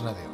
Radio.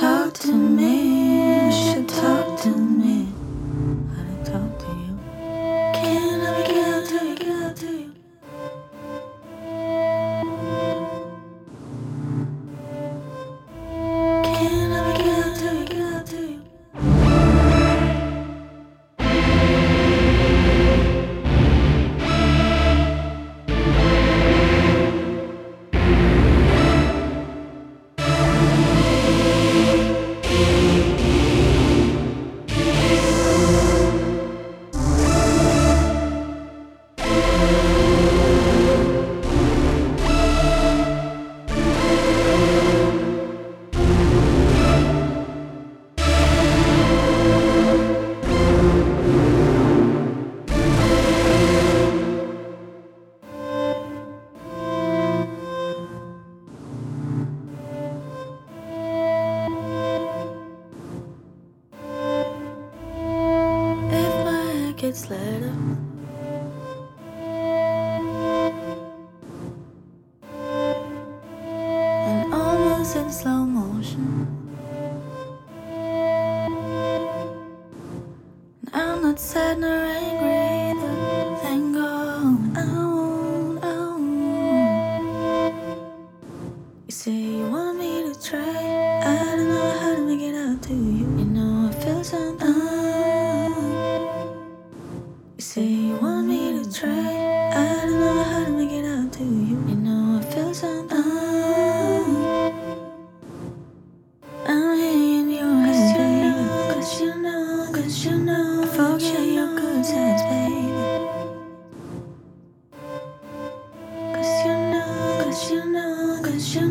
talk to me. You should talk. Know,